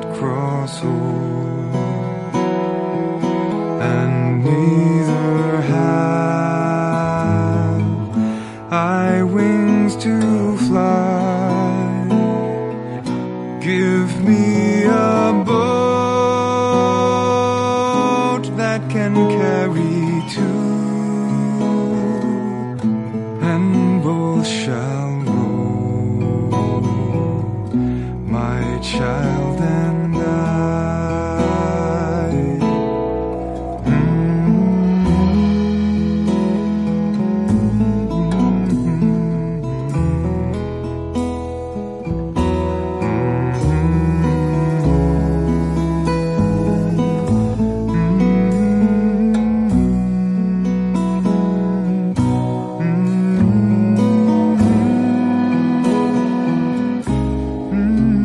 cross over, and neither have I wings to fly. Give me a boat that can carry two, and both shall row, my child and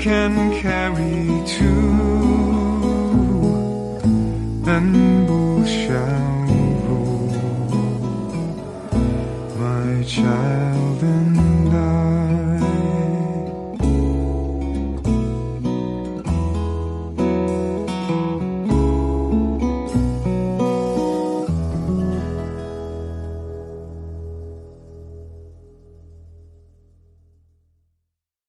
can carry two and both shall roll, my child